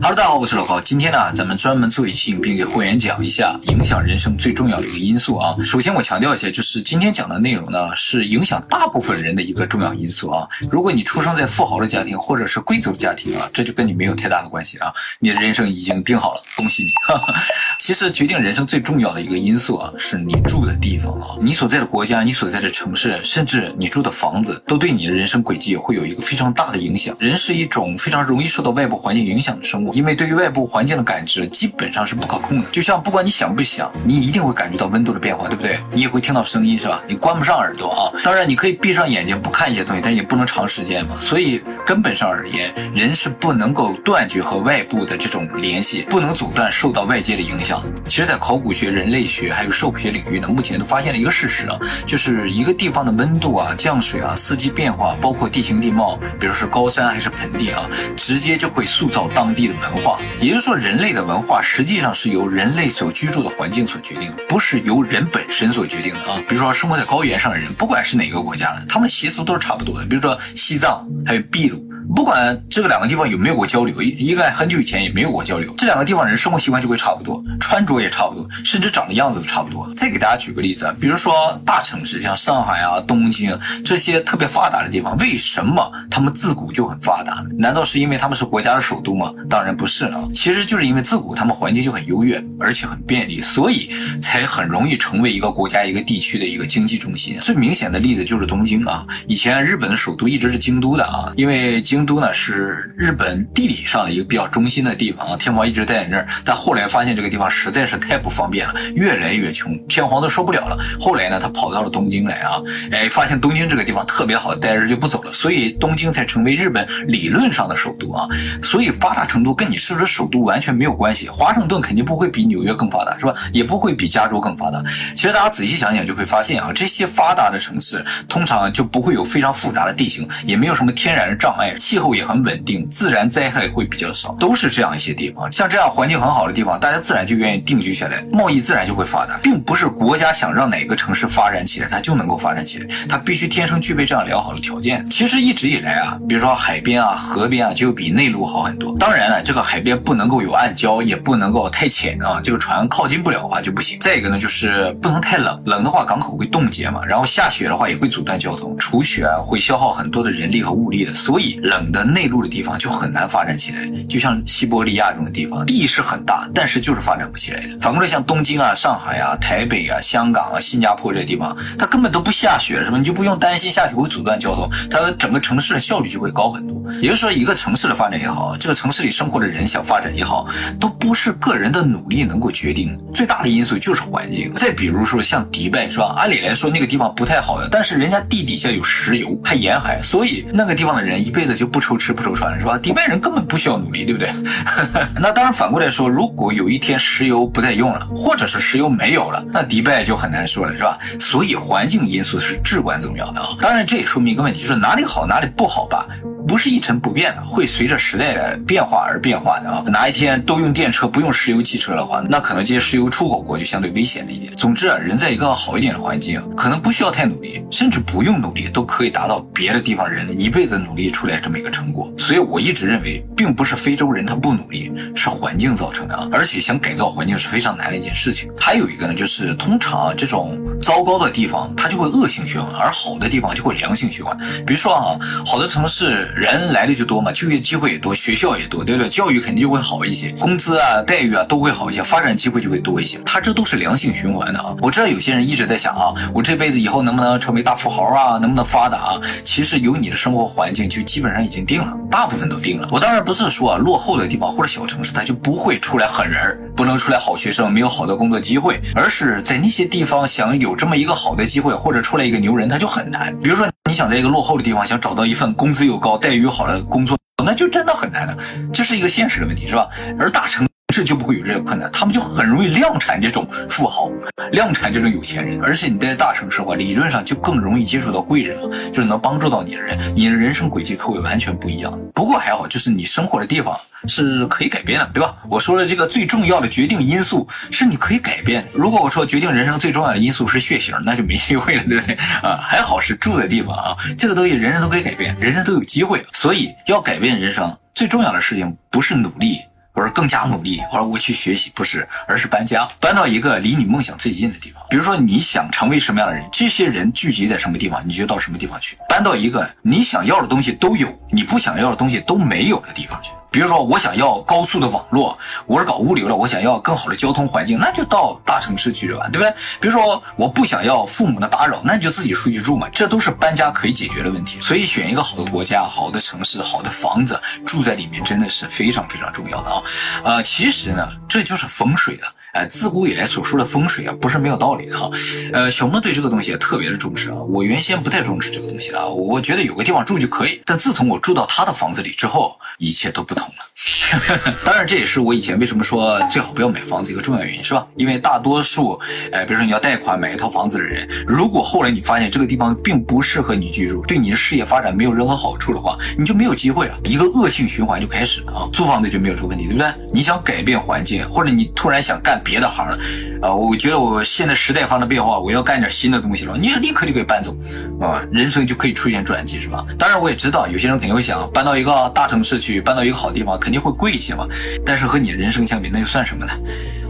Hello，大家好，我是老高。今天呢，咱们专门做一期影片给会员讲一下影响人生最重要的一个因素啊。首先，我强调一下，就是今天讲的内容呢，是影响大部分人的一个重要因素啊。如果你出生在富豪的家庭或者是贵族的家庭啊，这就跟你没有太大的关系啊。你的人生已经定好了，恭喜你。其实，决定人生最重要的一个因素啊，是你住的地方啊。你所在的国家，你所在的城市，甚至你住的房子，都对你的人生轨迹会有一个非常大的影响。人是一种非常容易受到外部环境影响的生物。因为对于外部环境的感知基本上是不可控的，就像不管你想不想，你一定会感觉到温度的变化，对不对？你也会听到声音，是吧？你关不上耳朵啊。当然，你可以闭上眼睛不看一些东西，但也不能长时间嘛。所以根本上而言，人是不能够断绝和外部的这种联系，不能阻断受到外界的影响。其实，在考古学、人类学还有兽学领域呢，目前都发现了一个事实啊，就是一个地方的温度啊、降水啊、四季变化，包括地形地貌，比如是高山还是盆地啊，直接就会塑造当地的文化。也就是说，人类的文化实际上是由人类所居住的环境所决定的，不是由人本身所决定的啊。比如说，生活在高原上的人，不管是哪个国家的，他们习俗都是差不多的。比如说西藏，还有秘鲁。不管这个两个地方有没有过交流，一一个很久以前也没有过交流，这两个地方人生活习惯就会差不多，穿着也差不多，甚至长的样子都差不多。再给大家举个例子，比如说大城市像上海啊、东京这些特别发达的地方，为什么他们自古就很发达呢？难道是因为他们是国家的首都吗？当然不是了，其实就是因为自古他们环境就很优越，而且很便利，所以才很容易成为一个国家、一个地区的一个经济中心。最明显的例子就是东京啊，以前日本的首都一直是京都的啊，因为京。京都呢是日本地理上的一个比较中心的地方啊，天皇一直待在那儿，但后来发现这个地方实在是太不方便了，越来越穷，天皇都受不了了。后来呢，他跑到了东京来啊，哎，发现东京这个地方特别好，待着就不走了，所以东京才成为日本理论上的首都啊。所以发达程度跟你是不是首都完全没有关系，华盛顿肯定不会比纽约更发达，是吧？也不会比加州更发达。其实大家仔细想想就会发现啊，这些发达的城市通常就不会有非常复杂的地形，也没有什么天然的障碍。气候也很稳定，自然灾害会比较少，都是这样一些地方。像这样环境很好的地方，大家自然就愿意定居下来，贸易自然就会发达，并不是国家想让哪个城市发展起来，它就能够发展起来，它必须天生具备这样良好的条件。其实一直以来啊，比如说海边啊、河边啊，就比内陆好很多。当然了，这个海边不能够有暗礁，也不能够太浅啊，这个船靠近不了的话就不行。再一个呢，就是不能太冷，冷的话港口会冻结嘛，然后下雪的话也会阻断交通，除雪啊会消耗很多的人力和物力的，所以冷冷的内。内陆的地方就很难发展起来，就像西伯利亚这种地方，地是很大，但是就是发展不起来的。反过来，像东京啊、上海啊、台北啊、香港啊、新加坡这些地方，它根本都不下雪，是吧？你就不用担心下雪会阻断交通，它整个城市的效率就会高很多。也就是说，一个城市的发展也好，这个城市里生活的人想发展也好，都不是个人的努力能够决定的。最大的因素就是环境。再比如说像迪拜，是吧？按理来说那个地方不太好的，但是人家地底下有石油，还沿海，所以那个地方的人一辈子就不愁。吃不愁穿是吧？迪拜人根本不需要努力，对不对？那当然反过来说，如果有一天石油不再用了，或者是石油没有了，那迪拜就很难说了，是吧？所以环境因素是至关重要的啊。当然，这也说明一个问题，就是哪里好哪里不好吧。不是一成不变的，会随着时代的变化而变化的啊！哪一天都用电车不用石油汽车的话，那可能这些石油出口国就相对危险了一点。总之啊，人在一个好一点的环境，可能不需要太努力，甚至不用努力，都可以达到别的地方人一辈子努力出来这么一个成果。所以我一直认为，并不是非洲人他不努力，是环境造成的啊！而且想改造环境是非常难的一件事情。还有一个呢，就是通常啊这种糟糕的地方，它就会恶性循环，而好的地方就会良性循环。比如说啊，好的城市。人来的就多嘛，就业机会也多，学校也多，对不对？教育肯定就会好一些，工资啊、待遇啊都会好一些，发展机会就会多一些。它这都是良性循环的啊！我知道有些人一直在想啊，我这辈子以后能不能成为大富豪啊？能不能发达啊？其实有你的生活环境就基本上已经定了，大部分都定了。我当然不是说啊，落后的地方或者小城市它就不会出来狠人，不能出来好学生，没有好的工作机会，而是在那些地方想有这么一个好的机会，或者出来一个牛人，他就很难。比如说。你想在一个落后的地方想找到一份工资又高、待遇又好的工作，那就真的很难了，这是一个现实的问题，是吧？而大城这就不会有这些困难，他们就很容易量产这种富豪，量产这种有钱人，而且你在大城市的话，理论上就更容易接触到贵人，就是能帮助到你的人，你的人生轨迹会完全不一样。不过还好，就是你生活的地方。是可以改变的，对吧？我说的这个最重要的决定因素是你可以改变。如果我说决定人生最重要的因素是血型，那就没机会了，对不对？啊，还好是住的地方啊，这个东西人人都可以改变，人人都有机会。所以要改变人生最重要的事情不是努力，我说更加努力，我说我去学习，不是，而是搬家，搬到一个离你梦想最近的地方。比如说你想成为什么样的人，这些人聚集在什么地方，你就到什么地方去，搬到一个你想要的东西都有，你不想要的东西都没有的地方去。比如说，我想要高速的网络，我是搞物流的，我想要更好的交通环境，那就到大城市去玩，对不对？比如说，我不想要父母的打扰，那你就自己出去住嘛，这都是搬家可以解决的问题。所以，选一个好的国家、好的城市、好的房子住在里面，真的是非常非常重要的啊。呃，其实呢，这就是风水了。哎，自古以来所说的风水啊，不是没有道理的哈。呃，小孟对这个东西也特别的重视啊。我原先不太重视这个东西的，我觉得有个地方住就可以。但自从我住到他的房子里之后，一切都不同了。当然，这也是我以前为什么说最好不要买房子一个重要原因，是吧？因为大多数，哎，比如说你要贷款买一套房子的人，如果后来你发现这个地方并不适合你居住，对你的事业发展没有任何好处的话，你就没有机会了，一个恶性循环就开始了啊！租房子就没有这个问题，对不对？你想改变环境，或者你突然想干别的行了，啊，我觉得我现在时代发生变化，我要干点新的东西了，你立刻就可以搬走，啊，人生就可以出现转机，是吧？当然，我也知道有些人肯定会想搬到一个大城市去，搬到一个好地方，肯定会贵一些嘛。但是和你人生相比，那又算什么呢？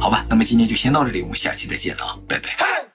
好吧，那么今天就先到这里，我们下期再见了啊，拜拜。